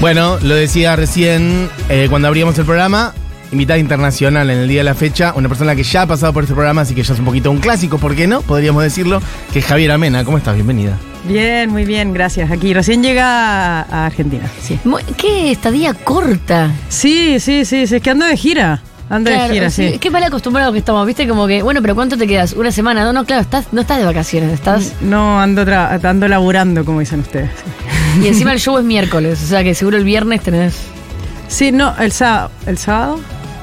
Bueno, lo decía recién eh, cuando abríamos el programa. Invitada internacional en el día de la fecha, una persona que ya ha pasado por este programa, así que ya es un poquito un clásico, ¿por qué no? Podríamos decirlo, que es Javier Amena. ¿Cómo estás? Bienvenida. Bien, muy bien, gracias. Aquí recién llega a Argentina. Sí, ¿Qué estadía corta? sí, sí, sí, sí, es que ando de gira. Ando Claro, de gira, sí. Qué mal acostumbrados que estamos, ¿viste? Como que, bueno, pero ¿cuánto te quedas? ¿Una semana? No, no, claro, estás, no estás de vacaciones, estás. No, ando, tra- ando laburando, como dicen ustedes. Y encima el show es miércoles, o sea que seguro el viernes tenés. Sí, no, el sábado. ¿El sábado?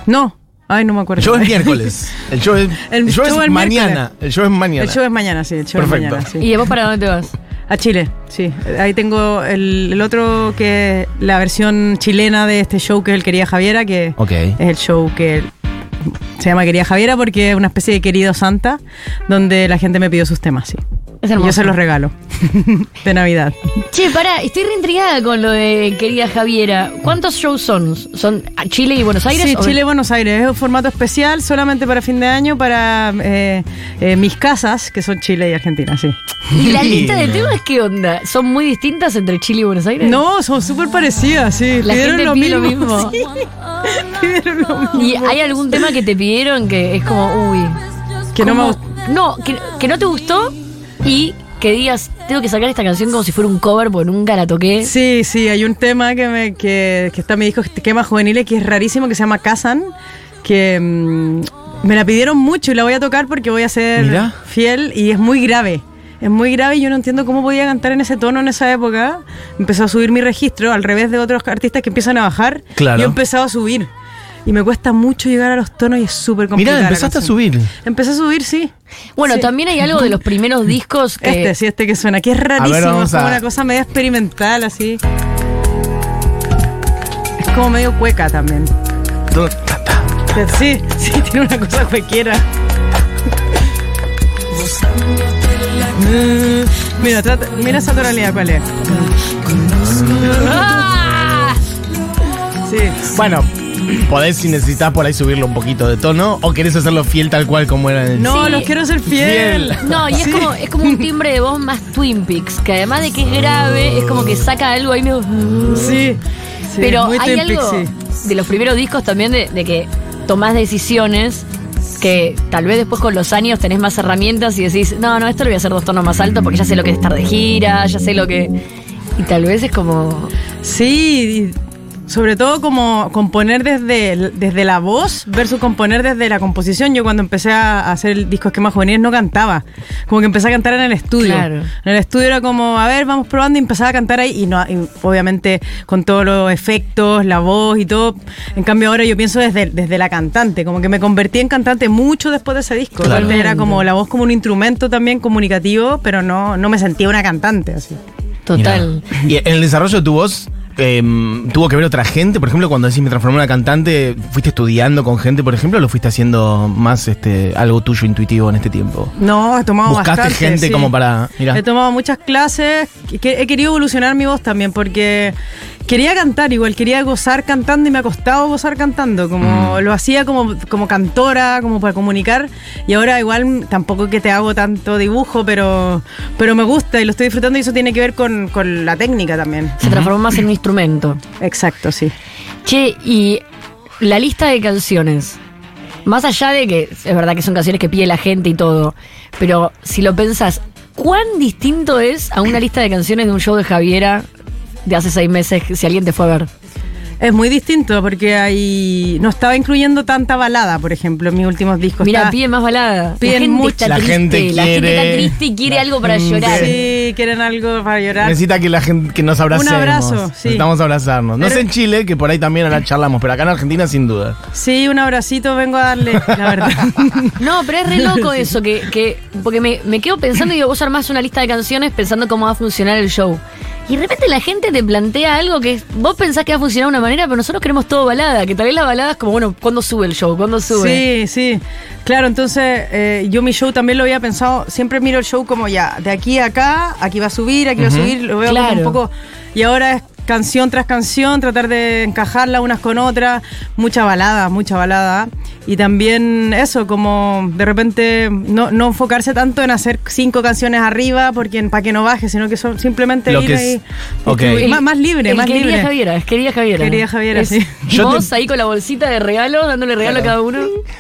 No. Ay, no me acuerdo. El show es miércoles. El show es, El el show show es es mañana. miércoles. El show es mañana. El show es mañana, sí, el show Perfecto. es mañana, sí. ¿Y de vos para dónde te vas? A Chile, sí. Ahí tengo el, el otro que es la versión chilena de este show que es el Querida Javiera, que Ok. es el show que se llama Querida Javiera porque es una especie de querido santa donde la gente me pidió sus temas, sí. Es Y hermoso. yo se los regalo de Navidad. Che, pará, estoy reintrigada con lo de querida Javiera. ¿Cuántos shows son? ¿Son Chile y Buenos Aires? Sí, o- Chile, Buenos Aires. Es un formato especial solamente para fin de año para eh, eh, mis casas, que son Chile y Argentina, sí. ¿Y la lista de temas qué onda? ¿Son muy distintas entre Chile y Buenos Aires? No, son súper parecidas, sí. La Pidieron gente lo pide lo mismo. sí. Pidieron lo mismo. ¿Y hay algún tema que te pidieron que es como, uy. Que no me gustó. No, que, que no te gustó y que digas, tengo que sacar esta canción como si fuera un cover porque nunca la toqué. Sí, sí, hay un tema que, me, que, que está en mi disco Quemas Juveniles que es rarísimo, que se llama Kazan, que mm, me la pidieron mucho y la voy a tocar porque voy a ser Mira. fiel y es muy grave. Es muy grave y yo no entiendo cómo podía cantar en ese tono en esa época. Empezó a subir mi registro al revés de otros artistas que empiezan a bajar. Claro. Yo he empezado a subir. Y me cuesta mucho llegar a los tonos y es súper complicado. Mirá, empezaste a subir. Empecé a subir, sí. Bueno, Sí. también hay algo de los primeros discos que... Este, sí, este que suena, que es rarísimo, es como a- una cosa media experimental, así. Es como medio cueca también. Sí, sí, tiene una cosa cuequiera. Mm, Mira, trata- mira esa tonalidad, ¿cuál es? ¡Ah! Sí. Bueno, podés si necesitas por ahí subirlo un poquito de tono o querés hacerlo fiel tal cual como era en el No, Sí. los quiero ser fiel. Fiel. No, y es Sí. como, es como un timbre de voz más Twin Peaks, que además de que es grave, es como que saca algo ahí medio... Sí. sí, Pero muy hay Twin Peaks, algo sí. de los primeros discos también de, de que tomás decisiones que tal vez después con los años tenés más herramientas y decís, no, no, esto lo voy a hacer dos tonos más altos porque ya sé lo que es estar de gira, ya sé lo que... Y tal vez es como... Sí, y sobre todo como componer desde, desde la voz versus componer desde la composición. Yo cuando empecé a hacer el disco Esquema Juveniles no cantaba. Como que empecé a cantar en el estudio. Claro. En el estudio era como, a ver, vamos probando y empezaba a cantar ahí. Y, no, y obviamente con todos los efectos, la voz y todo. En cambio ahora yo pienso desde, desde la cantante. Como que me convertí en cantante mucho después de ese disco. Claro. Antes Era como la voz como un instrumento también comunicativo, pero no, no me sentía una cantante así. Total. Y en el desarrollo de tu voz, em, ¿tuvo que ver otra gente? Por ejemplo, cuando decís me transformé en una cantante, ¿fuiste estudiando con gente, por ejemplo, o lo fuiste haciendo más este algo tuyo intuitivo en este tiempo? No, he tomado ¿Buscaste bastante, gente sí. como para. He tomado muchas clases, he querido evolucionar mi voz también porque quería cantar igual, quería gozar cantando y me ha costado gozar cantando, Mm. como lo hacía como, como cantora, como para comunicar y ahora igual tampoco que te hago tanto dibujo, pero, pero me gusta y lo estoy disfrutando y eso tiene que ver con, con la técnica también. Se transformó más en un instrumento. Exacto, sí. Che, y la lista de canciones. Más allá de que es verdad que son canciones que pide la gente y todo, pero si lo pensás, ¿cuán distinto es a una lista de canciones de un show de Javiera de hace seis meses si alguien te fue a ver? Es muy distinto porque hay no estaba incluyendo tanta balada, por ejemplo, en mis últimos discos. Mira, piden más balada. Piden la gente mucho. está La triste, gente la gente quiere- está triste y quiere algo para gente- llorar. Sí, quieren algo para llorar. Necesita que la gente que nos abracemos. Un abrazo, sí. Necesitamos abrazarnos. No Pero- sé en Chile, que por ahí también ahora charlamos, pero acá en Argentina sin duda. Sí, un abracito vengo a darle, la verdad. No, pero es re loco eso, que, que porque me, me quedo pensando y digo, vos armás una lista de canciones pensando cómo va a funcionar el show. Y de repente la gente te plantea algo que vos pensás que va a funcionar de una manera, pero nosotros queremos todo balada, que tal vez la balada es como, bueno, ¿cuándo sube el show? ¿Cuándo sube? Sí, sí. Claro, entonces eh, yo mi show también lo había pensado, siempre miro el show como ya, de aquí a acá, aquí va a subir, aquí va a subir, lo veo como un poco... Y ahora es canción tras canción, tratar de encajarla unas con otras, mucha balada, mucha balada. Y también eso, como de repente no, no enfocarse tanto en hacer cinco canciones arriba porque para que no baje, sino que son simplemente Lo ir que es- ahí. Más, más libre, El más querida libre. Javiera, es querida Javiera. Querida Javiera, Es sí. Yo Vos te- ahí con la bolsita de regalo, dándole regalo a cada uno.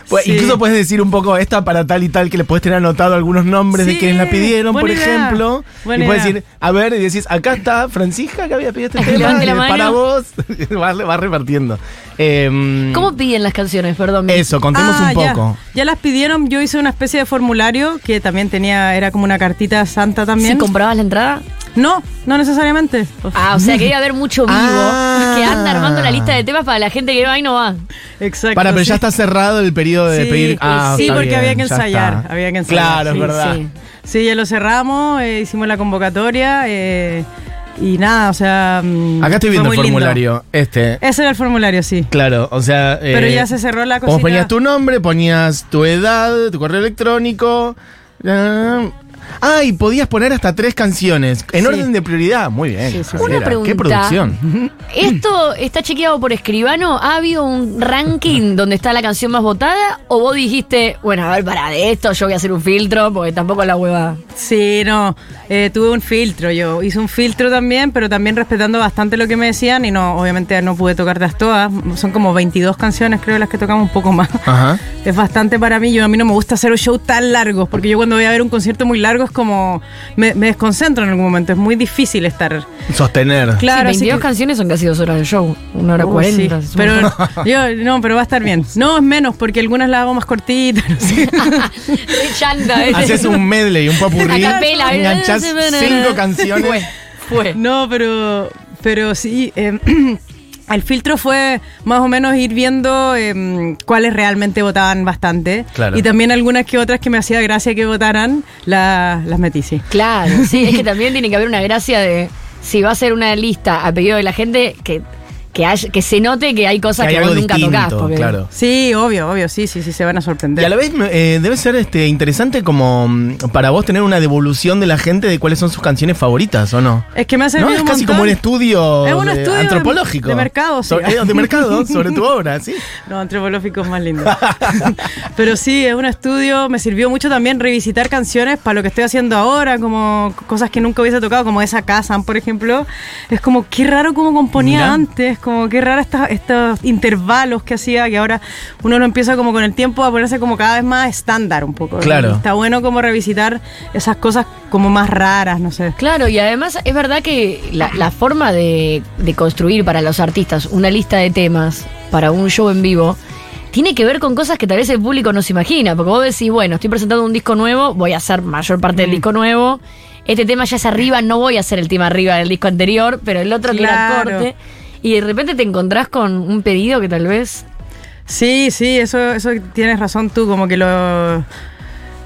Pues, Sí. Incluso puedes decir un poco esta para tal y tal, que le puedes tener anotado algunos nombres de quienes la pidieron, por idea, ejemplo. buena y puedes decir, a ver, y decís, acá está Francisca que había pedido este tema. Levante la mano. Para vos. va, va repartiendo. Em, ¿Cómo piden las canciones? Perdón. Eso, contemos Ah, un ya. poco. Ya. las pidieron, yo hice una especie de formulario que también tenía, era como una cartita santa también. ¿Si comprabas la entrada? no, no necesariamente. Ah, o sea que iba a haber mucho vivo Ah. que anda armando la lista de temas para la gente que va y no va. Exacto. Para, pero sí. ya está cerrado el periodo de Sí, pedir. Ah, sí, porque bien, había que ya ensayar, está. había que ensayar, Claro, sí, es verdad. sí. Sí, ya lo cerramos, eh, hicimos la convocatoria eh, y nada, o sea. mm, Acá estoy viendo el lindo. formulario. Este. Ese era el formulario, sí. Claro, o sea. Pero eh, ya se cerró la Vos cosita. ponías tu nombre, ponías tu edad, tu correo electrónico. Ah, y podías poner hasta tres canciones. En Sí. orden de prioridad. Muy bien. Sí, sí, sí. Javiera, Una pregunta. ¿Qué producción? ¿Esto está chequeado por escribano? ¿Ha habido un ranking donde está la canción más votada? ¿O vos dijiste, bueno, a ver, para de esto yo voy a hacer un filtro porque tampoco la hueva? Sí, no. eh, tuve un filtro yo. Hice un filtro también, pero también respetando bastante lo que me decían y no, obviamente no pude tocarlas todas. Son como 22 canciones, creo, las que tocamos un poco más. Ajá. Es bastante para mí. Yo a mí no me gusta hacer shows tan largos, porque yo cuando voy a ver un concierto muy largo es como me, me desconcentro en algún momento. Es muy difícil estar. Sostener. Claro, sí, así 22 que- canciones son casi dos horas de show. Una hora Uy, cuarenta. sí. Pero yo no, pero va a estar bien. No es menos, porque algunas las hago más cortitas. no sé. ¿eh? Haces un medley, un popurrí. A capela. Enganchás cinco canciones. Fue, fue. No, pero, pero sí. eh, el filtro fue más o menos ir viendo eh, cuáles realmente votaban bastante. Claro. Y también algunas que otras que me hacía gracia que votaran, la- las metí, sí. Claro, sí, es que también tiene que haber una gracia de si va a ser una lista a pedido de la gente que, que, se note que hay cosas Que vos nunca distinto, tocás. Porque claro. Sí, obvio, obvio, sí, sí, sí, se van a Y sorprender. a la vez eh, debe ser este, interesante como mm, para vos tener una devolución de la gente de cuáles son sus canciones favoritas, ¿o no? Es que me ha ¿No? Es un casi montón. como un estudio, Es un estudio de- antropológico. de mercado, sí. Sobre- eh, de mercado, sobre tu obra, sí. No, antropológico es más lindo. Pero sí, es un estudio, me sirvió mucho también revisitar canciones para lo que estoy haciendo ahora, como cosas que nunca hubiese tocado, como esa casa, por ejemplo. Es como qué raro cómo componía Mira. antes, como qué raro estas- estos intervalos que hacía, que ahora uno lo empieza como con el tiempo a ponerse como cada vez más estándar un poco. Claro. Está bueno como revisitar esas cosas como más raras, no sé. Claro, y además es verdad que la, la forma de, de construir para los artistas una lista de temas para un show en vivo tiene que ver con cosas que tal vez el público no se imagina. Porque vos decís, bueno, estoy presentando un disco nuevo, voy a hacer mayor parte Mm. del disco nuevo. Este tema ya es arriba, no voy a hacer el tema arriba del disco anterior, pero el otro que era Claro. corte. Y de repente te encontrás con un pedido que tal vez. Sí, sí, eso, eso tienes razón tú, como que lo,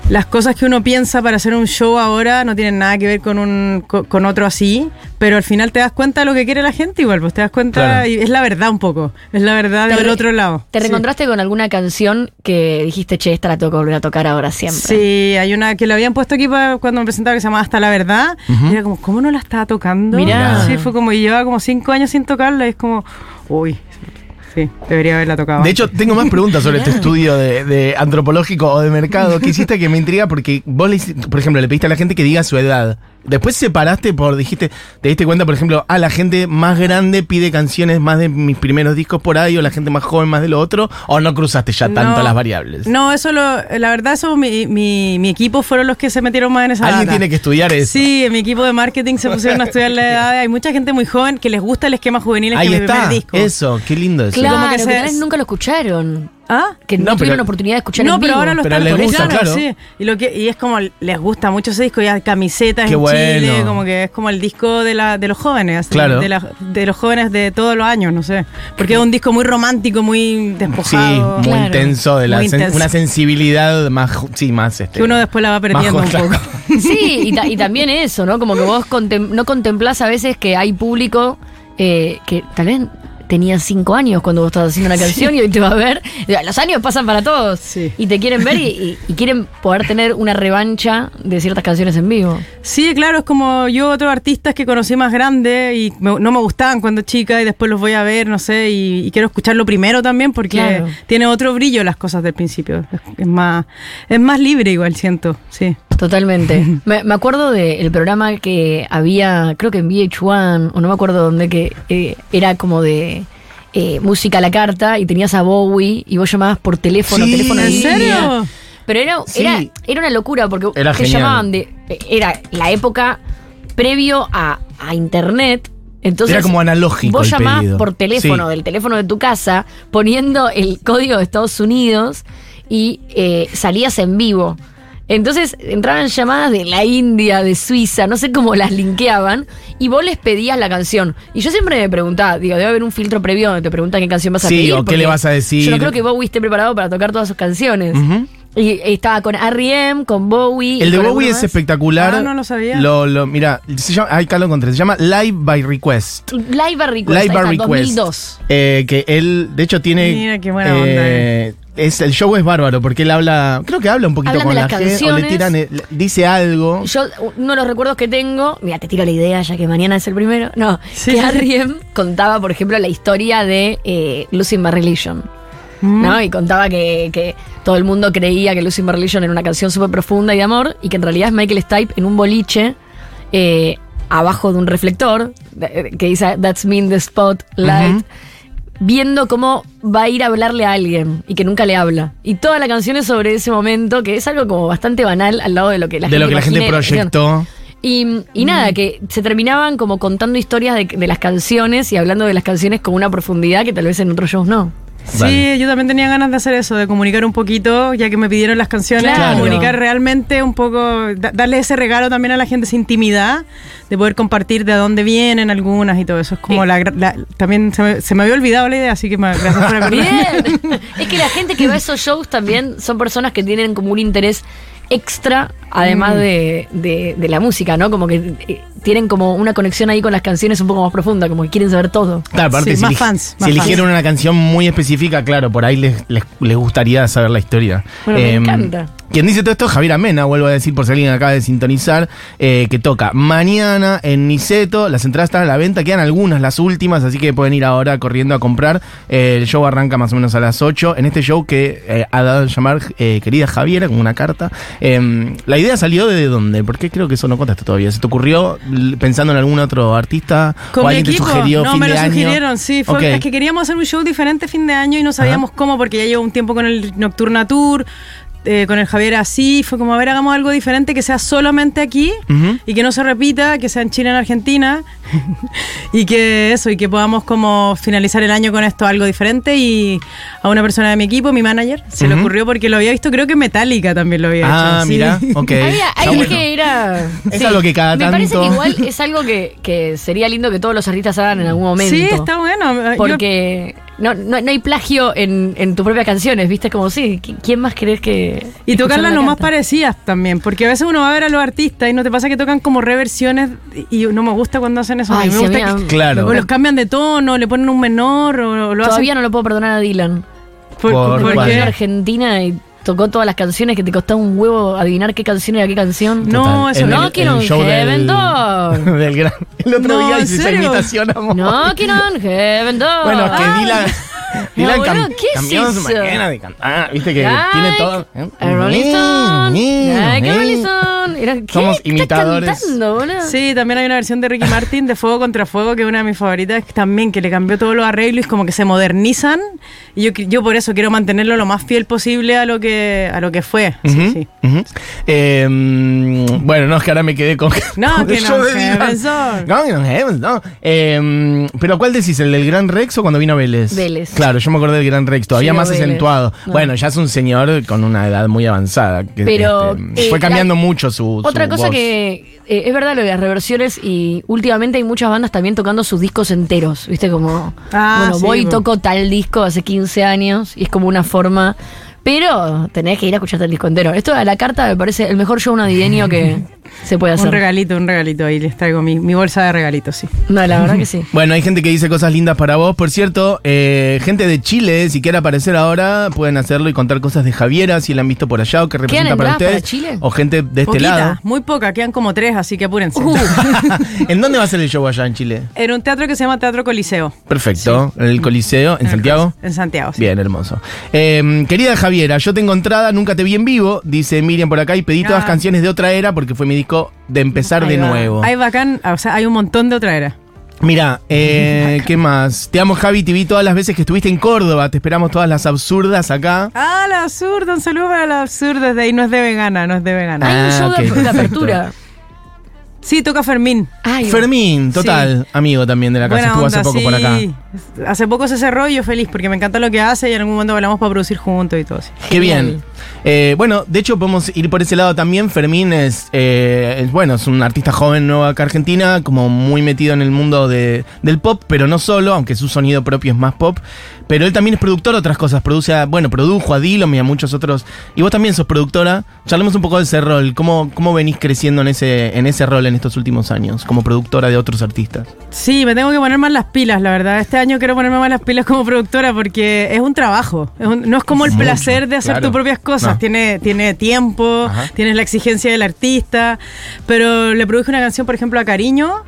las cosas que uno piensa para hacer un show ahora no tienen nada que ver con un co- con, otro así, pero al final te das cuenta de lo que quiere la gente igual, pues te das cuenta Claro. y es la verdad un poco, es la verdad Te del re- otro lado. ¿Te Sí. reencontraste con alguna canción que dijiste, che, esta la tengo que volver a tocar ahora siempre? Sí, hay una que le habían puesto aquí para cuando me presentaba que se llama Hasta la Verdad. Y era como, ¿cómo no la estaba tocando? Mirá. Sí, fue como, y llevaba como cinco años sin tocarla y es como, uy, sí, debería haberla tocado. De hecho, tengo más preguntas sobre este estudio de, de antropológico o de mercado que hiciste que me intriga porque vos, le hiciste- por ejemplo, le pediste a la gente que diga su edad. Después separaste por, dijiste, te diste cuenta, por ejemplo, a la gente más grande pide canciones más de mis primeros discos por ahí, o la gente más joven más de lo otro, o no cruzaste ya tanto No, las variables. No, eso lo, la verdad, eso mi, mi, mi equipo fueron los que se metieron más en esa Alguien data. tiene que estudiar eso. Sí, en mi equipo de marketing se pusieron a estudiar la edad. Hay mucha gente muy joven que les gusta el esquema juvenil Ahí que mi está. primer disco. Eso, qué lindo eso. Claro, Como que que, se- vez nunca lo escucharon. ¿Ah? Que no, No, tuvieron pero- oportunidad de escuchar No, en pero vivo. ahora lo Pero están les gusta, claro. sí. Y, lo que, y es como les gusta mucho ese disco, y hay camisetas Qué en Chile, bueno. como que es como el disco de, la, de los jóvenes, así, Claro. de, la- de los jóvenes de todos los años, no sé. Porque es un disco muy romántico, muy Sí, despojado. muy Claro. intenso, de la Muy sen- intenso. una sensibilidad más, sí, más este. Que uno después la va perdiendo más un poco. Sí, y, ta- y también eso, ¿no? Como que vos contem- no contemplás a veces que hay público eh, que tal vez tenía cinco años cuando vos estabas haciendo una canción y hoy te va a ver. Los años pasan para todos. Sí. Y te quieren ver y, y- y quieren poder tener una revancha de ciertas canciones en vivo. Sí, claro, es como yo otros artistas que conocí más grandes y me- no me gustaban cuando chica y después los voy a ver, no sé, y, y quiero escucharlo primero también porque Claro. tiene otro brillo las cosas del principio. Es más es más libre igual, siento, sí. Totalmente. me, me acuerdo del programa que había, creo que en VH1, o no me acuerdo dónde, que eh, era como de eh, música a la carta y tenías a Bowie y vos llamabas por teléfono, Sí. teléfono ¿En línea. serio? Pero era, Sí. era, era una locura porque Era te genial. llamaban de. Era la época previo a, a internet. Entonces, Era como analógico Vos el llamabas pedido. por teléfono, Sí. del teléfono de tu casa, poniendo el código de Estados Unidos y eh, salías en vivo. Entonces entraban llamadas de la India, de Suiza, no sé cómo las linkeaban, y vos les pedías la canción. Y yo siempre me preguntaba, digo, debe haber un filtro previo donde te preguntan qué canción vas a Sí, pedir. o qué le vas a decir. Yo no creo que Bowie esté preparado para tocar todas sus canciones. Y estaba con R.E.M., con Bowie. El de Bowie es más. espectacular. Ah, no lo sabía. Lo, lo- mira, se llama, ay, acá lo encontré. Se llama Live by Request. Live by Request, Live ahí by está, Request. 2002. Eh, que él, de hecho, tiene. Mira qué buena eh, Es, el show es bárbaro porque él habla. Creo que habla un poquito Hablan con de la las gente. O le tiran. el- dice algo. Yo, uno de los recuerdos que tengo, mira, te tiro la idea ya que mañana es el primero. No, Sí. que R.E.M. contaba, por ejemplo, la historia de eh, Losing My Religion. Mm. ¿no? Y contaba que, que todo el mundo creía que Losing My Religion era una canción súper profunda y de amor, y que en realidad es Michael Stipe en un boliche eh, abajo de un reflector, de- que dice That's me in the spotlight, Ujú. Viendo cómo va a ir a hablarle a alguien y que nunca le habla. Y toda la canción es sobre ese momento, que es algo como bastante banal al lado de lo que la de gente lo que la gente y proyectó. Y, y nada, que se terminaban como contando historias de, de las canciones y hablando de las canciones con una profundidad que tal vez en otros shows no. Sí, Vale. yo también tenía ganas de hacer eso, de comunicar un poquito, ya que me pidieron las canciones, Claro. comunicar realmente un poco, da- darle ese regalo también a la gente, esa intimidad, de poder compartir de dónde vienen algunas y todo eso. Es como Sí. la, gra- la- también se me, se me había olvidado la idea, así que me, gracias por acordarme. Bien. es que la gente que va a esos shows también son personas que tienen como un interés extra, además de, de- de la música, ¿no? Como que eh, tienen como una conexión ahí con las canciones un poco más profunda, como que quieren saber todo. Claro, aparte, Sí, si, más fans, si más eligieron fans. una canción muy específica, claro, por ahí les, les, les gustaría saber la historia. Bueno, me Em, encanta. Quien dice todo esto es Javier Amena, vuelvo a decir por si alguien acaba de sintonizar, eh, que toca mañana en Niceto. Las entradas están a la venta, quedan algunas, las últimas, así que pueden ir ahora corriendo a comprar. Eh, el show arranca más o menos a las 8. En este show que eh, ha dado a llamar eh, querida Javiera, con una carta. Em, la idea salió de dónde? Porque creo que eso no contaste todavía. ¿Se te ocurrió pensando en algún otro artista? Con ¿O mi alguien equipo. te sugirió no, fin me de lo año? sugirieron, sí. Fue. Es que queríamos hacer un show diferente fin de año y no sabíamos cómo, porque ya llevo un tiempo con el Nocturna Tour. Eh, con el Javier así, fue como, a ver, hagamos algo diferente que sea solamente aquí y que no se repita, que sea en Chile, en Argentina y que eso, y que podamos como finalizar el año con esto, algo diferente y a una persona de mi equipo, mi manager, se le ocurrió porque lo había visto, creo que Metallica también lo había Ah, hecho. sí. mira, ok. Había- Está hay bueno. que ir a- Es algo que cada Me parece tanto- que igual es algo que, que sería lindo que todos los artistas hagan en algún momento. Sí, está bueno. Yo- Porque no, no, no hay plagio en, en tus propias canciones, ¿viste? Como, sí, ¿qui- ¿quién más querés que. Y tocarlas la lo más parecidas también, porque a veces uno va a ver a los artistas y no te pasa que tocan como reversiones y no me gusta cuando hacen eso. a mí Ay, me sí, gusta que- Claro. o los cambian de tono, le ponen un menor o lo Todavía hacen no lo puedo perdonar a Dylan. por, Por- Argentina y tocó todas las canciones que te costaba un huevo adivinar qué canción era qué canción. No, eso no. No, quiero un show Heaven del, Door. del gran. El otro No, día ¿en hice esa imitación a No, quiero un Heaven Door. Bueno, que Ay. Dylan. Dylan No, cam- ¿qué es cambió su manera de cantar. Viste que Like tiene todo. ¿eh? A Rolling Stone. Like Rolling Eh. Stone. Era, ¿qué Somos estás imitadores. cantando? Sí, también hay una versión de Ricky Martin de Fuego contra Fuego, que es una de mis favoritas, también que le cambió todos los arreglos y como que se modernizan. Y yo, yo por eso quiero mantenerlo lo más fiel posible a lo que, a lo que fue. Sí, sí. Eh, mm, bueno, no, es que ahora me quedé con. No, con que el no, No, que no, Heaven's, no. Eh, pero ¿cuál decís? ¿El del Gran Rex o cuando vino Vélez? Vélez. Claro, yo me acordé del Gran Rex, todavía más Vélez. acentuado. No. Bueno, ya es un señor con una edad muy avanzada. que, Pero, este, eh, fue cambiando la- mucho su. Otra su cosa voz. que eh, es verdad lo de las reversiones y últimamente hay muchas bandas también tocando sus discos enteros, ¿viste? Como, Ah, bueno, sí, voy y toco tal disco hace 15 años y es como una forma... Pero tenés que ir a escucharte el disco entero. Esto a la carta me parece el mejor show navideño que, se puede hacer. Un regalito, un regalito. Ahí les traigo mi, mi bolsa de regalitos, sí. No, la verdad que sí. Bueno, hay gente que dice cosas lindas para vos. Por cierto, eh, gente de Chile, si quiere aparecer ahora, pueden hacerlo y contar cosas de Javiera, si la han visto por allá o que representa para entradas para ustedes. Chile? O gente de este Poquita, lado. muy poca, quedan como tres, así que apúrense. Uh. ¿En dónde va a ser el show allá en Chile? En un teatro que se llama Teatro Coliseo. Perfecto. En el Coliseo, en Santiago. En Santiago, sí. Bien, hermoso. Eh, querida Javiera, yo tengo entrada, nunca te vi en vivo, dice Miriam por acá, y pedí todas Ah. canciones de otra era porque fue mi de empezar Ahí de va. nuevo. Hay bacán, o sea, hay un montón de otra era. Mira, eh, ¿qué más? Te amo, Javi, te vi todas las veces que estuviste en Córdoba, te esperamos todas las absurdas acá. Ah, la absurda, un saludo para la absurda de ahí, no es de vegana, no es de vegana. Ah, Hay un show de- ok, de, perfecto. apertura. Sí, toca Fermín. Ay, Fermín, total, amigo también de la casa, Buena estuvo hace poco sí. por acá. Hace poco se cerró y yo feliz porque me encanta lo que hace y en algún momento hablamos para producir juntos y todo así. Qué bien. Eh, bueno, de hecho podemos ir por ese lado también. Fermín es, eh, es, bueno, es un artista joven nuevo acá Argentina, como muy metido en el mundo de- del pop, pero no solo, aunque su sonido propio es más pop. Pero él también es productor de otras cosas. Produce, a- bueno, produjo a Dillon y a muchos otros. Y vos también sos productora. Charlemos un poco de ese rol. ¿Cómo, cómo venís creciendo en ese, en ese rol en estos últimos años, como productora de otros artistas? Sí, me tengo que poner más las pilas, la verdad. Este año quiero ponerme más las pilas como productora porque es un trabajo. Es un- no es como el Mucho, placer de hacer claro. tus propias cosas. No. Tiene, tiene tiempo, Ajá. tienes la exigencia del artista. Pero le produje una canción, por ejemplo, a Cariño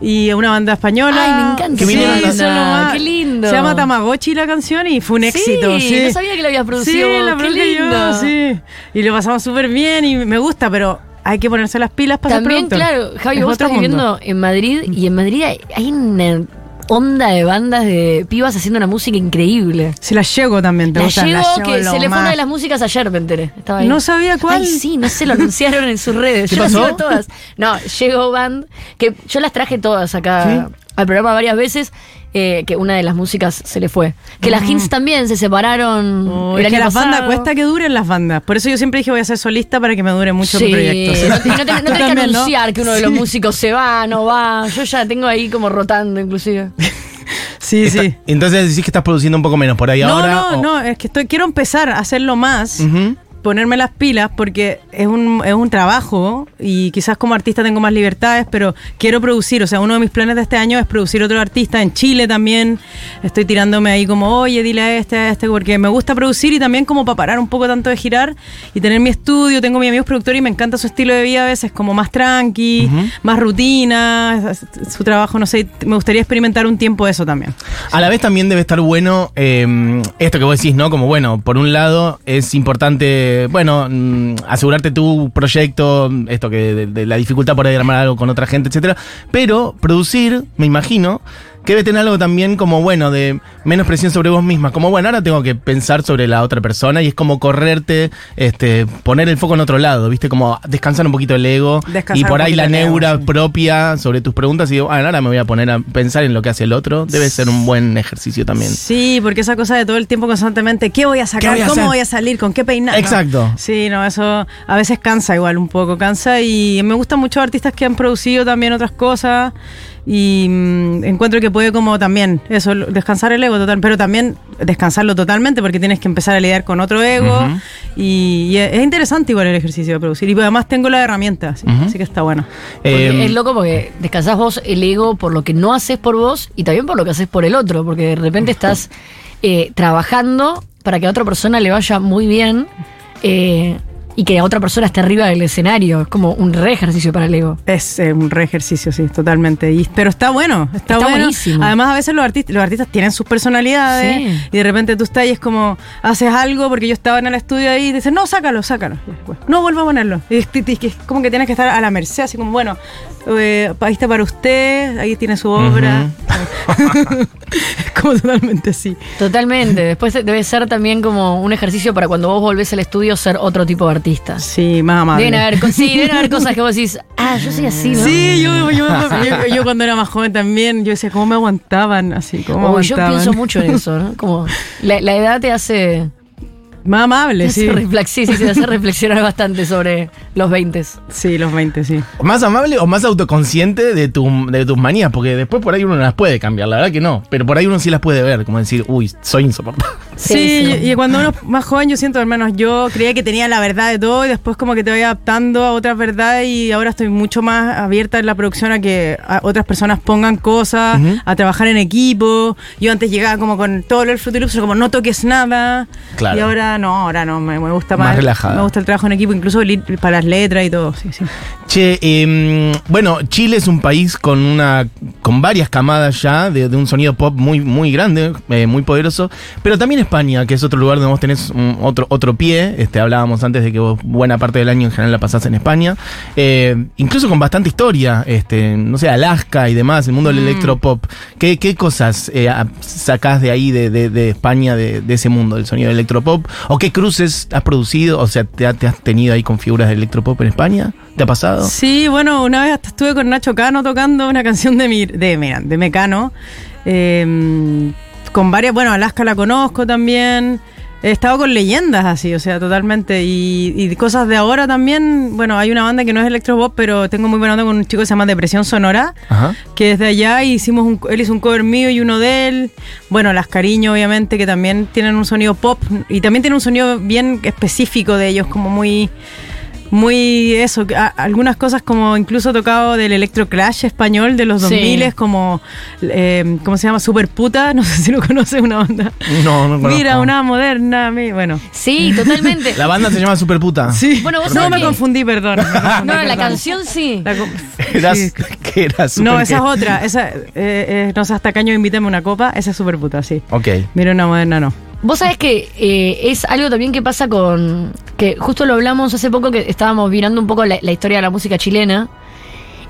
y a una banda española. Ay, me encanta Qué bien, Sí, más- Qué lindo. Se llama Tamagotchi la canción y fue un éxito. Sí, Sí, no sabía que lo habías producido Sí, la qué produje yo, lindo. sí. Y lo pasamos súper bien y me gusta, pero hay que ponerse las pilas para También, claro, Javi, Es vos estás mundo. viviendo en Madrid y en Madrid hay, hay una onda de bandas de pibas haciendo una música increíble. Si la llego también, ¿te La gustan? Llego que se le fue una de las músicas ayer, me enteré. Estaba ahí. No sabía cuál. Ay, sí, no sé, lo anunciaron en sus redes. ¿Qué yo pasó? las sigo todas. No, llegó Band, que yo las traje todas acá ¿Sí? Al programa varias veces, eh, que una de las músicas se le fue. Que las Hints también se separaron Oh, el es que las bandas cuesta que duren las bandas. Por eso yo siempre dije voy a ser solista para que me dure mucho Sí, mi proyecto. No, te- no te- no tenés que anunciar que uno de los Sí. músicos se va, no va. Yo ya tengo ahí como rotando, inclusive. Sí, Está- sí. Entonces decís que estás produciendo un poco menos por ahí No, ahora. no, o- no, es que estoy, quiero empezar a hacerlo más. Ponerme las pilas porque es un, es un trabajo y quizás como artista tengo más libertades, pero quiero producir, o sea, uno de mis planes de este año es producir otro artista en Chile también. Estoy tirándome ahí como, oye, dile a este, a este, porque me gusta producir y también como para parar un poco tanto de girar y tener mi estudio. Tengo mi amigo productor y me encanta su estilo de vida a veces, como más tranqui, más rutina, su trabajo, no sé, me gustaría experimentar un tiempo eso también. A la vez también debe estar bueno eh, esto que vos decís, ¿no? Como bueno, por un lado es importante, bueno, mm, asegurarte tu proyecto, esto que de, la dificultad por ahí armar algo con otra gente, etcétera. Pero producir, me imagino, que debe tener algo también como bueno, de menos presión sobre vos misma. Como bueno, ahora tengo que pensar sobre la otra persona y es como correrte, este, poner el foco en otro lado, ¿viste? Como descansar un poquito el ego Descansar y por ahí la ego, neura propia sobre tus preguntas y digo, ah, ahora me voy a poner a pensar en lo que hace el otro. Debe ser un buen ejercicio también. Sí, porque esa cosa de todo el tiempo constantemente, ¿qué voy a sacar? voy a ¿Cómo voy a salir? ¿Con qué peinado? Exacto. Sí, no, eso a veces cansa igual un poco, cansa y me gustan muchos artistas que han producido también otras cosas y mm, encuentro que puede como también eso, descansar el ego total, pero también descansarlo totalmente porque tienes que empezar a lidiar con otro ego y, y es interesante igual el ejercicio de producir y además tengo la herramienta, así, Ujú. así que está bueno. Eh, es loco porque descansás vos el ego por lo que no haces por vos y también por lo que haces por el otro, porque de repente estás eh, trabajando para que a otra persona le vaya muy bien eh, y que a otra persona esté arriba del escenario. Es como un re ejercicio para el ego. Es eh, un re ejercicio, sí, totalmente. Y, pero está bueno, está, Está bueno. buenísimo. Además, a veces los artistas, los artistas tienen sus personalidades Sí. y de repente tú estás y es como, haces algo porque yo estaba en el estudio ahí y dices, no, sácalo, sácalo. No, vuelvo a ponerlo. Y es, es que es como que tienes que estar a la merced, así como, bueno, eh, ahí está para usted, ahí tiene su obra. es como totalmente así. Totalmente. Después debe ser también como un ejercicio para cuando vos volvés al estudio ser otro tipo de artista. Sí, más amable. Deben haber, sí, deben haber cosas que vos decís, ah, yo soy así, ¿no? Sí, yo, yo, yo- yo cuando era más joven también, yo decía, ¿cómo me aguantaban? Así, ¿cómo me yo pienso mucho en eso, ¿no? Como la, la edad te hace Más amable, sí. sí, sí, te hace reflexionar bastante sobre los 20. Sí, los 20, sí. ¿Más amable o más autoconsciente de, tu, de tus manías? Porque después por ahí uno no las puede cambiar, la verdad que no. Pero por ahí uno sí las puede ver, como decir, uy, soy insoportable. Sí, Sí, sí. y cuando uno es más joven, yo siento, al menos yo creía que tenía la verdad de todo y después como que te voy adaptando a otras verdades y ahora estoy mucho más abierta en la producción a que a otras personas pongan cosas, Ujú. a trabajar en equipo. Yo antes llegaba como con todo el Fruity Loops, como no toques nada. Claro. Y ahora no, ahora no, me, me gusta Más más. relajada. Me gusta el trabajo en equipo, incluso para las letras y todo. Sí, sí. Che, em, bueno, Chile es un país con una con varias camadas ya de, de un sonido pop muy muy grande, eh, muy poderoso, pero también España, que es otro lugar donde vos tenés un- otro otro pie. Este hablábamos antes de que vos buena parte del año en general la pasás en España, eh, incluso con bastante historia, este, no sé, Alaska y demás, el mundo del electropop. ¿Qué, qué cosas eh, sacás de ahí de, de- de España de, de ese mundo del sonido del electropop? ¿O qué cruces has producido? O sea, ¿te, te has tenido ahí con figuras de electropop en España? ¿Te ha pasado? Sí, bueno, una vez hasta estuve con Nacho Cano tocando una canción de, mi, de, de Mecano. eh, con varias, bueno, Alaska la conozco también. He estado con leyendas así, o sea, totalmente. Y, y cosas de ahora también. Bueno, hay una banda que no es electropop, pero tengo muy buena onda con un chico que se llama Depresión Sonora. Ajá. Que desde allá hicimos un, él hizo un cover mío y uno de él. Bueno, Las Cariño, obviamente, que también tienen un sonido pop. Y también tienen un sonido bien específico de ellos, como muy muy eso, a- algunas cosas como incluso tocado del Electro Clash español de los Sí. 2000 como, eh, ¿cómo se llama? Super Puta, no sé si lo conoces, una banda. No, no conozco. Mira, una moderna, mi- bueno. Sí, totalmente. La banda se llama Superputa. Sí, Bueno, vos no me confundí, perdón. me confundí, No, la canción sí. La co- Eras, sí. que era super No, esa es otra. Esa, eh, eh, no sé, hasta caño invítame una copa. Esa es Super Puta, sí. Ok. Mira, una moderna no. Vos sabés que eh, es algo también que pasa con. que justo lo hablamos hace poco que estábamos mirando un poco la, historia de la música chilena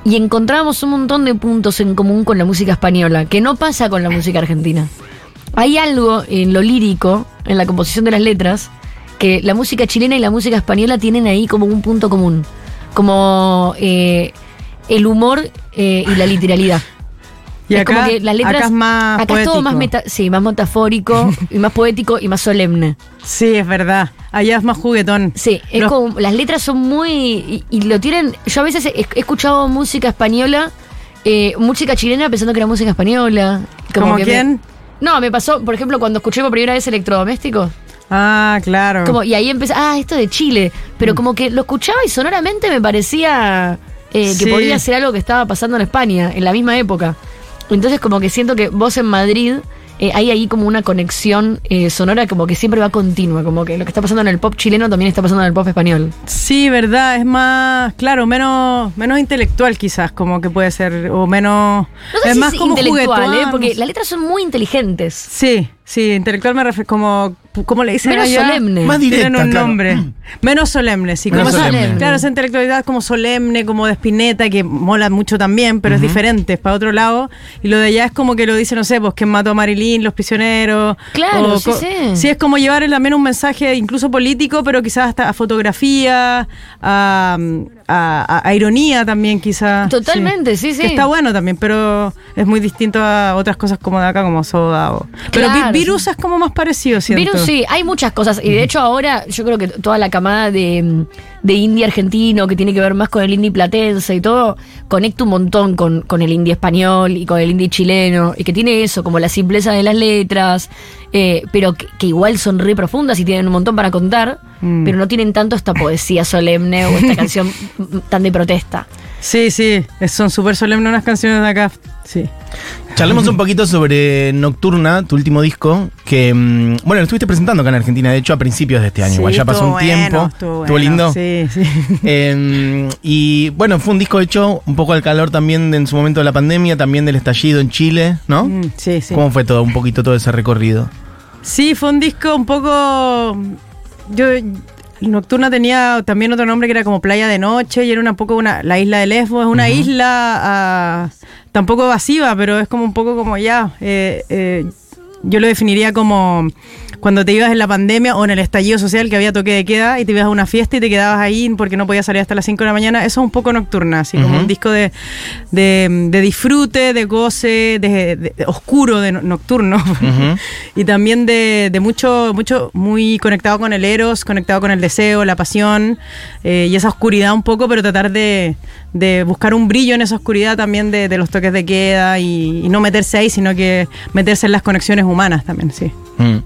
y encontramos un montón de puntos en común con la música española, que no pasa con la música argentina. Hay algo en lo lírico, en la composición de las letras, que la música chilena y la música española tienen ahí como un punto común. Como eh, el humor eh, y la literalidad. Y Es acá, como que las letras- acá es más Acá es todo más meta- sí, más metafórico y más poético y más solemne. Sí, es verdad. Allá es más juguetón. Sí, es Los- como las letras son muy y, y lo tienen. Yo a veces he, he escuchado música española, eh, música chilena pensando que era música española. ¿Como que me- quién? no, me pasó, por ejemplo, cuando escuché por primera vez electrodomésticos. Ah, claro. Como, y ahí empecé, ah, esto de Chile. Pero como que lo escuchaba y sonoramente me parecía eh, que Sí. podía ser algo que estaba pasando en España, en la misma época. Entonces como que siento que vos en Madrid eh, hay ahí como una conexión eh, sonora como que siempre va continua, como que lo que está pasando en el pop chileno también está pasando en el pop español. Sí, verdad, es más, claro, menos, menos intelectual quizás, como que puede ser, o menos, No sé es si más es como intelectual, juguetón. ¿eh? porque las letras son muy inteligentes. Sí, sí, intelectual me refiero, como, ¿cómo le dicen Menos allá? solemne. Más Tienen directa, un claro. nombre. Menos solemne, sí. Menos como esa- solemne. Claro, esa intelectualidad como solemne, como de espineta, que mola mucho también, pero es diferente, es para otro lado. Y lo de allá es como que lo dice, no sé, pues quién mató a Marilyn, los prisioneros. Claro, o sí, sí. Sí, es como llevar también un mensaje incluso político, pero quizás hasta a fotografía, a, a- a- a ironía también quizás. Totalmente, sí, sí. Que está bueno también, pero es muy distinto a otras cosas como de acá, como Soda. O... Pero Vi- Claro, Virus es como más parecido, siento. Virus sí, hay muchas cosas. Y de hecho ahora yo creo que toda la camada de, de indie argentino que tiene que ver más con el indie platense y todo, conecta un montón con, con el indie español y con el indie chileno. Y que tiene eso, como la simpleza de las letras, eh, pero que, que igual son re profundas y tienen un montón para contar, Mm. pero no tienen tanto esta poesía solemne o esta canción tan de protesta. Sí, sí, son súper solemnes unas canciones de acá. Sí. Charlemos un poquito sobre Nocturna, tu último disco, que, mm, bueno, lo estuviste presentando acá en Argentina, de hecho, a principios de este año. Sí, Igual ya pasó un tiempo. bueno, estuvo ¿Estuvo bueno, lindo? Sí, sí. Eh, y bueno, fue un disco hecho un poco al calor también de- en su momento de la pandemia, también del estallido en Chile, ¿no? Mm, sí, sí. ¿Cómo fue todo, un poquito todo ese recorrido? Sí, fue un disco un poco. Yo. Nocturna tenía también otro nombre que era como Playa de Noche y era un poco una, la isla de Lesbos. Es una isla ah, tampoco evasiva, pero es como un poco como ya. eh, eh, yo lo definiría como cuando te ibas en la pandemia o en el estallido social que había toque de queda y te ibas a una fiesta y te quedabas ahí porque no podías salir hasta las 5 de la mañana. Eso es un poco nocturna, así como un disco de, de, de disfrute, de goce, de, oscuro, de no- nocturno. Y también de, de mucho, mucho, muy conectado con el eros, conectado con el deseo, la pasión eh, y esa oscuridad un poco, pero tratar de, de buscar un brillo en esa oscuridad también de, de los toques de queda y, y no meterse ahí, sino que meterse en las conexiones humanas también, sí. Mm.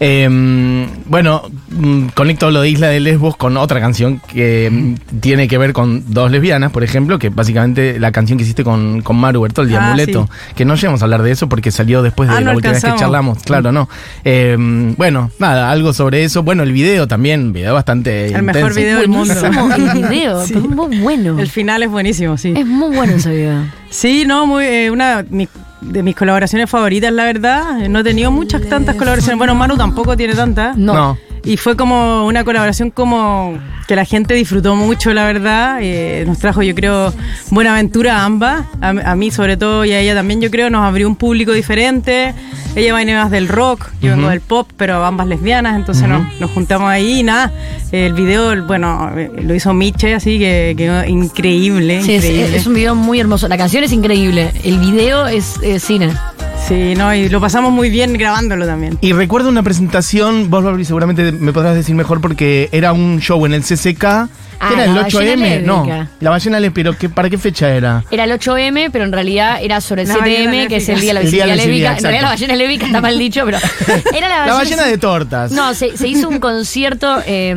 Eh, bueno, mm, conecto lo de Isla de Lesbos con otra canción que mm, tiene que ver con dos lesbianas, por ejemplo, que básicamente la canción que hiciste con, con Maru Bertoldi, Ah, Amuleto, que no llegamos a hablar de eso porque salió después de Ah, la no última vez que charlamos, claro, no. Eh, bueno, nada, algo sobre eso. Bueno, el video también, video bastante El mejor video del mundo. El video, Sí. muy bueno. El final es buenísimo, sí. Es muy bueno ese video. Sí, no, muy, eh, una mi- de mis colaboraciones favoritas, la verdad. No he tenido muchas, tantas colaboraciones. Bueno, Manu tampoco tiene tantas. No. No. Y fue como una colaboración como que la gente disfrutó mucho, la verdad. Eh, nos trajo, yo creo, buena aventura a ambas. A, a mí sobre todo y a ella también, yo creo, nos abrió un público diferente. Ella viene más del rock, yo vengo del pop, pero ambas lesbianas, entonces nos, nos juntamos ahí y nada. El video, bueno, eh, lo hizo Miche, así que quedó increíble. Sí, es, increíble. es un video muy hermoso. La canción es increíble. El video es eh, cine. Sí, no, y lo pasamos muy bien grabándolo también. Y recuerdo una presentación, vos Barbie seguramente me podrás decir mejor porque era un show en el CCK, Ah, era el la 8M, ballena no, la ballena lésbica, pero ¿qué, ¿para qué fecha era? Era el 8M, pero en realidad era sobre el La ballena 7M, que es el día de la visibilidad visibilidad, En realidad la ballena lésbica está mal dicho, pero era la La ballena, ballena de tortas. No, se, se hizo un concierto eh,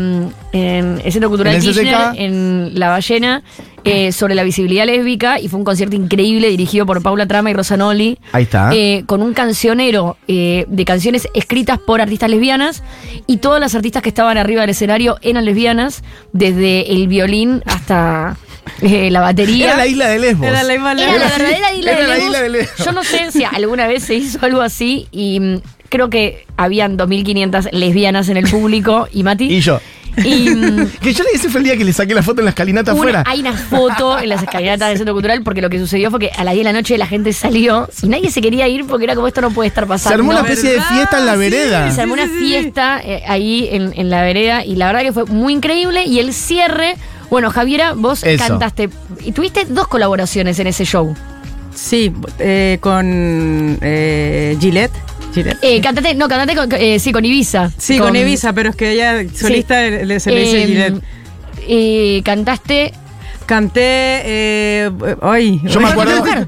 en el Centro Cultural ¿En el Kirchner, CCK? en La Ballena, eh, sobre la visibilidad lésbica, y fue un concierto increíble dirigido por Paula Trama y Rosanoli. Ahí está. eh, con un cancionero eh, de canciones escritas por artistas lesbianas, y todas las artistas que estaban arriba del escenario eran lesbianas, desde el violín hasta eh, la batería. Era la isla de Lesbos. Era la isla Era la verdadera isla, Era de, la Lesbos. isla de Lesbos. Yo no sé si alguna vez se hizo algo así y mm, creo que habían 2.500 lesbianas en el público y Mati. Y yo. Y, mm, Que yo le ese fue el día que le saqué la foto en la escalinata una- afuera. hay una foto en las escalinatas del Centro Cultural porque lo que sucedió fue que a las 10 de la noche la gente salió y nadie se quería ir porque era como esto no puede estar Se pasando. armó una especie de fiesta en la Sí, vereda. Se armó Sí, una sí, sí, sí. fiesta eh, ahí en, en la vereda y la verdad que fue muy increíble. Y el cierre, bueno, Javiera, vos Eso. cantaste y tuviste dos colaboraciones en ese show. Sí, eh, con eh, Gillette. Eh, cantate, no, cantate con, eh, sí, con Ibiza. sí, con, Ibiza, pero es que ella solista le- se le dice Eh, Gillette. eh, cantaste. Canté. Eh, ay, Yo me acuerdo- Mujer,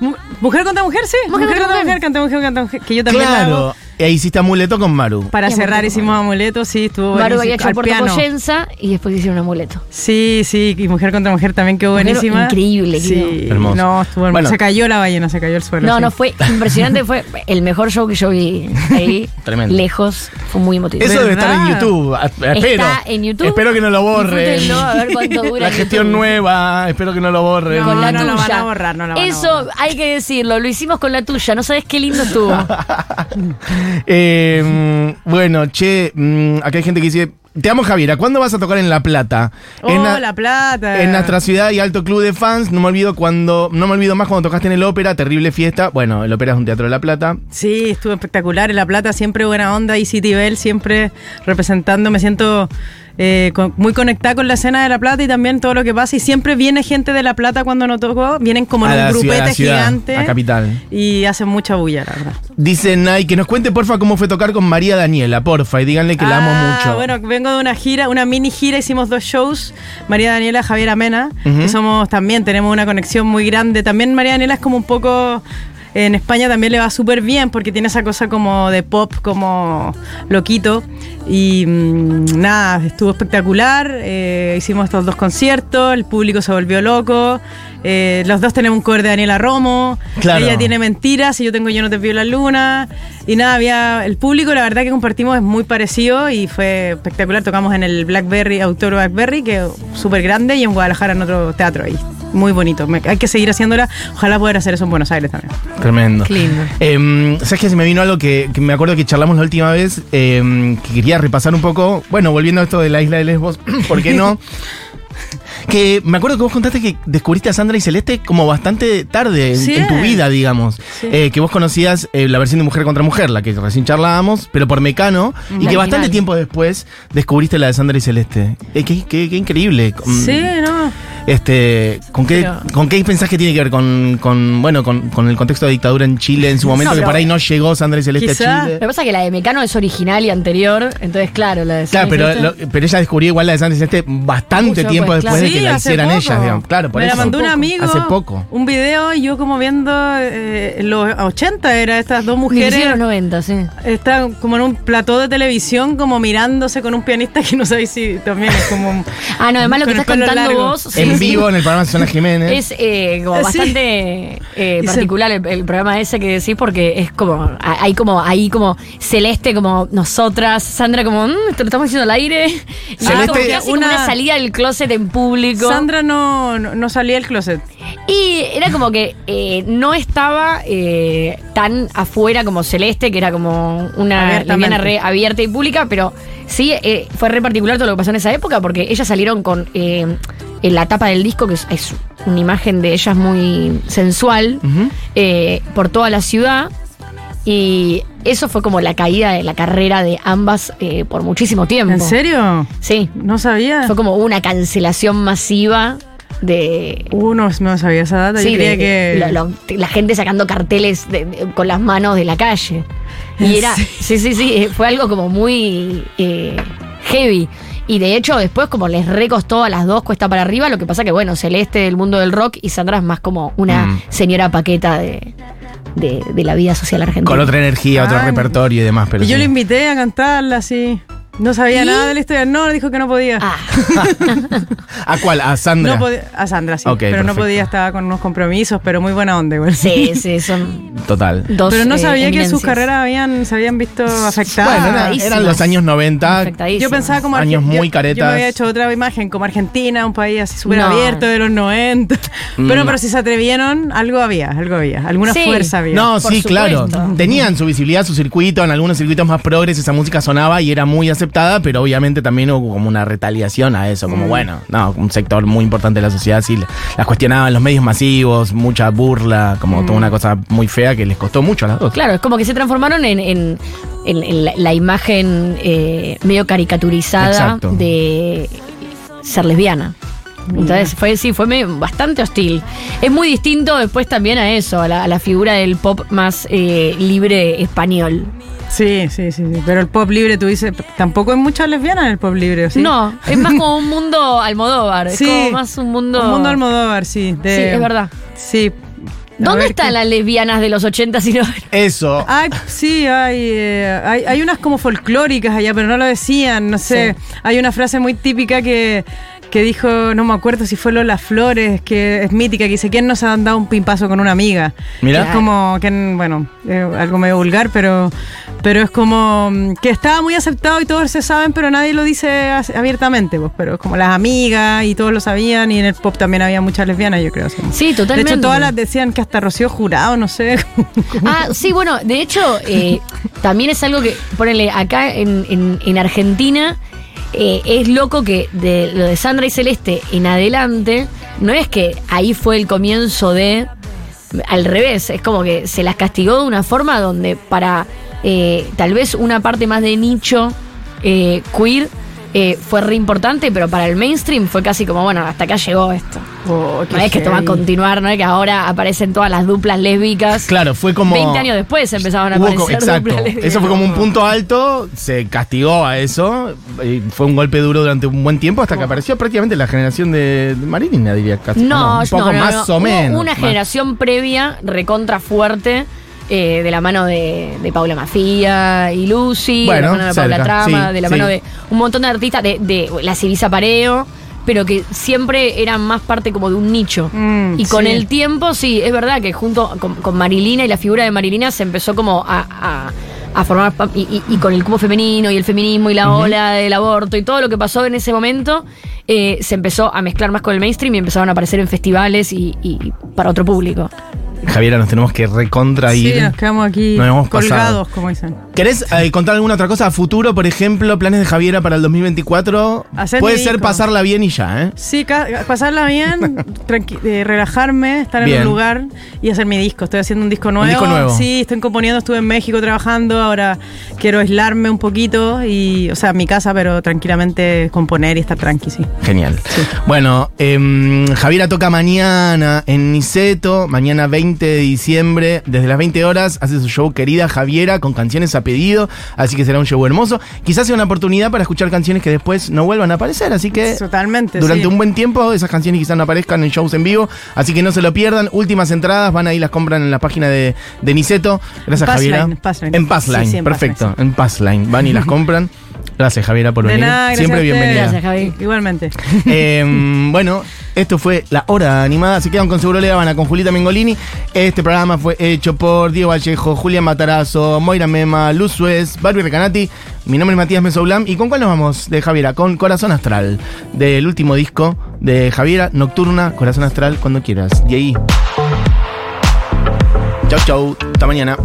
Mu- ¿Mujer contra mujer, sí. Mujer Mujer, contra contra mujer. mujer, canté mujer contra mujer. Que yo también la hago. E hiciste amuleto con Maru. Para cerrar amuleto, hicimos amuleto, sí, estuvo Maru buenísimo. había hecho Al Puerto piano. Poyenza y después hicieron amuleto. Sí, sí, y Mujer contra Mujer también quedó Mujer buenísima. increíble Sí. Hermoso. no, estuvo hermoso. Bueno. Se cayó la ballena, se cayó el suelo. No, sí. no, fue impresionante. Fue el mejor show que yo vi ahí. Tremendo. Lejos. Fue muy emotivo. Eso debe estar en. YouTube. Espero. en YouTube. Espero que no lo borren. Disfrútenlo, a ver cuánto dura La gestión YouTube. nueva. Espero que no lo borren. No, con la no tuya. lo van a borrar, no lo van a Eso borrar. hay que decirlo, lo hicimos con la tuya, no sabes qué lindo estuvo. Eh, bueno, che, mm, acá hay gente que dice, te amo Javiera, ¿cuándo vas a tocar en La Plata? Oh, en la- La Plata. En nuestra ciudad y alto club de fans, no me olvido cuando, no me olvido más cuando tocaste en el ópera, terrible fiesta. Bueno, el ópera es un teatro de La Plata. Sí, estuvo espectacular. En La Plata siempre buena onda y City Bell siempre representando. Me siento eh, con- muy conectada con la escena de La Plata y también todo lo que pasa. Y siempre viene gente de La Plata cuando no toco. Vienen como en un grupete gigante. a capital. Y hacen mucha bulla, la verdad. Dice Nay, que nos cuente porfa cómo fue tocar con María Daniela, porfa, y díganle que la amo Ah, mucho. Bueno, vengo de una gira, una mini gira, hicimos dos shows. María Daniela, Javier Amena, que somos también, tenemos una conexión muy grande. También María Daniela es como un poco. En España también le va súper bien porque tiene esa cosa como de pop, como loquito. Y mm, nada, estuvo espectacular. eh, hicimos estos dos conciertos, el público se volvió loco. eh, los dos tenemos un cover de Daniela Romo. Claro. Ella tiene mentiras y yo tengo Yo no te pido la luna. Y nada, había el público, la verdad que compartimos es muy parecido y fue espectacular. Tocamos en el Blackberry, Autor Blackberry, que es súper grande, y en Guadalajara en otro teatro ahí. Muy bonito. Me- hay que seguir haciéndola. Ojalá poder hacer eso en Buenos Aires también. Tremendo. Qué lindo. Eh, ¿Sabes que se me vino algo que, que me acuerdo que charlamos la última vez? eh, que quería repasar un poco. Bueno, volviendo a esto de la isla de Lesbos, ¿por qué no? Que me acuerdo que vos contaste que descubriste a Sandra y Celeste como bastante tarde en, Sí. en tu vida, digamos. Sí. Eh, que vos conocías eh, la versión de Mujer contra Mujer, la que recién charlábamos, pero por Mecano, y que bastante tiempo después descubriste la de Sandra y Celeste. Eh, qué, qué- qué increíble. Mm, Sí, no. Este, ¿con qué, Pero- ¿Con qué pensás que tiene que ver con, con, bueno, con, con el contexto de dictadura en Chile en su momento? No, que por ahí no llegó Sandra y Celeste Quizá. a Chile. Lo que pasa es que la de Mecano es original y anterior, entonces claro, la de Claro, Sandra y pero, Celeste- lo- pero ella descubrió igual la de Sandra y Celeste bastante Mucho tiempo después, después que Sí, la hicieran poco. ellas, digamos. Claro, por Me eso. la mandó un Hace amigo. Hace poco. Un video y yo como viendo eh, los 80 era estas dos mujeres. los 90, sí. Están como en un plató de televisión, como mirándose con un pianista que no sabéis si también es como. Ah, no, además lo que estás contando largo. vos. sí, En sí. vivo en el programa Susana Jiménez. Es eh, como Sí. bastante eh, particular el, el programa ese que decís porque es como hay como ahí como Celeste como nosotras Sandra como "Mm, esto lo estamos diciendo al aire y Celeste- como que hace como una salida del closet en público Sandra no, no, no salía del closet. y era como que eh, no estaba eh, tan afuera como Celeste que era como una lesbiana re abierta y pública pero sí eh, fue re particular todo lo que pasó en esa época porque ellas salieron con en la tapa del disco que es, es una imagen de ellas muy sensual por toda la ciudad. Y eso fue como la caída de la carrera de ambas eh, por muchísimo tiempo. ¿En serio? Sí. No sabía. Fue como una cancelación masiva de. Uh, no, sabía esa data. sí, yo creía de- que. lo- lo- la gente sacando carteles de- de- con las manos de la calle. ¿En Y era. Sí, sí, sí. eh, Fue algo como muy eh, heavy. Y de hecho, después, como les recostó a las dos cuesta para arriba, lo que pasa que, bueno, Celeste del mundo del rock y Sandra es más como una Mm. señora paqueta de, de- de la vida social argentina. Con otra energía, otro Ah. repertorio y demás. Pero y yo sí. le invité a cantarla así. No sabía ¿Y? nada de la historia. No, dijo que no podía. Ah, ¿A cuál? ¿A Sandra? No podía- a Sandra, sí. Pero no podía, estaba con unos compromisos, pero muy buena onda igual. sí, sí, son Total. dos. Pero no eh, sabía que sus carreras habían, se habían visto afectadas. Bueno, era- eran los años 90. Afectadísimas. Yo pensaba como Años muy yo- Yo caretas. me había hecho otra imagen como Argentina, un país así súper No. abierto de los 90. Pero, Mm. pero si se atrevieron, algo había, algo había. Alguna Sí. fuerza había. No, Por sí, claro. Tenían su visibilidad, su circuito, en algunos circuitos más progres esa música sonaba y era muy aceptada, pero obviamente también hubo como una retaliación a eso, Mm. como bueno, no, un sector muy importante de la sociedad sí las cuestionaban los medios masivos, mucha burla, como Mm. toda una cosa muy fea que les costó mucho a las dos. Claro, es como que se transformaron en, en- en- en la, la imagen eh, medio caricaturizada Exacto. de ser lesbiana. Entonces fue sí, fue bastante hostil. Es muy distinto después también a eso, a la, a la figura del pop más eh, libre español. Sí, sí, sí, sí. Pero el pop libre, tú dices, tampoco hay muchas lesbianas en el pop libre, ¿o ¿sí? No, es más como un mundo Almodóvar, es Sí. como más un mundo... Un mundo Almodóvar, sí. de- Sí, es verdad. Sí. A ¿Dónde están qué- las lesbianas de los 80 si no? Eso. Ay, sí, hay, eh, hay, hay unas como folclóricas allá, pero no lo decían, no sé. Hay una frase muy típica que, que dijo, no me acuerdo si fue Lola Flores, que es mítica, que dice, ¿quién nos ha dado un pimpazo con una amiga? Mira. Que Es como, que, bueno, eh, algo medio vulgar, pero, pero es como mm, que estaba muy aceptado y todos se saben, pero nadie lo dice abiertamente, pues, pero es como las amigas y todos lo sabían y en el pop también había muchas lesbianas, yo creo. así. Sí, totalmente. De hecho, todas las decían que hasta Rocío Jurado, no sé. Ah, sí, bueno, de hecho, eh, también es algo que, ponele, acá en, en- en Argentina, eh, es loco que de lo de Sandra y Celeste en adelante, no es que ahí fue el comienzo de. Al revés, es como que se las castigó de una forma donde para eh, tal vez una parte más de nicho eh, queer eh, fue re importante, pero para el mainstream fue casi como, bueno, hasta acá llegó esto. Oh, No es que esto va a continuar, no es que ahora aparecen todas las duplas lésbicas. Claro, fue como. 20 años después empezaban a aparecer co- exacto. duplas lésbicas. Eso fue como un punto alto, se castigó a eso, y fue un golpe duro durante un buen tiempo hasta que apareció prácticamente la generación de, Marilina, diría casi. No, un poco no, no, más no. o Hubo menos. Una más. generación previa, recontra fuerte, eh, de la mano de, de Paula Mafía y Lucy, Bueno, de la mano de Paula Trama, sí, de la sí. mano de un montón de artistas, de, de la Civisa Pareo, pero que siempre eran más parte como de un nicho. Mm, y con sí. el tiempo, sí, es verdad que junto con, con Marilina y la figura de Marilina se empezó como a, a- a formar, y- y con el cubo femenino y el feminismo y la ola del aborto y todo lo que pasó en ese momento, eh, se empezó a mezclar más con el mainstream y empezaron a aparecer en festivales y, y para otro público. Javiera, nos tenemos que recontra ir. Sí, nos quedamos aquí Nos hemos colgados, pasado. como dicen. ¿Querés eh, contar alguna otra cosa a futuro? Por ejemplo, planes de Javiera para el 2024. Hacer Puede ser disco. pasarla bien y ya, ¿eh? Sí, pasarla bien, eh, relajarme, estar Bien. en un lugar y hacer mi disco. Estoy haciendo un disco nuevo. disco nuevo. Sí, estoy componiendo, estuve en México trabajando, ahora quiero aislarme un poquito y, o sea, en mi casa, pero tranquilamente componer y estar tranqui, sí. Genial. Bueno, em, Javiera toca mañana en Niceto, mañana 20 de diciembre, desde las 20 horas, hace su show querida Javiera con canciones a pedido, así que será un show hermoso. Quizás sea una oportunidad para escuchar canciones que después no vuelvan a aparecer, así que Totalmente. durante sí. un buen tiempo esas canciones quizás no aparezcan en shows en vivo, así que no se lo pierdan. Últimas entradas, van ahí, las compran en la página de, de Niceto. Gracias Javiera. Passline. En Passline, Sí, sí, en perfecto, Passline, en Passline. Van y las compran. Gracias Javiera por De venir. nada, gracias Siempre a bienvenida. Gracias, Javi. Igualmente. Eh, bueno, esto fue la hora animada. Se quedan con Seguro Le Habana con Julita Mengolini. Este programa fue hecho por Diego Vallejo, Julián Matarazo, Moira Mema, Luz Suez, Barbie Recanati. Mi nombre es Matías Mesoulam. ¿Y con cuál nos vamos de Javiera? Con Corazón Astral, del último disco de Javiera, Nocturna, Corazón Astral, cuando quieras. Y ahí. Chau, chau. Hasta mañana.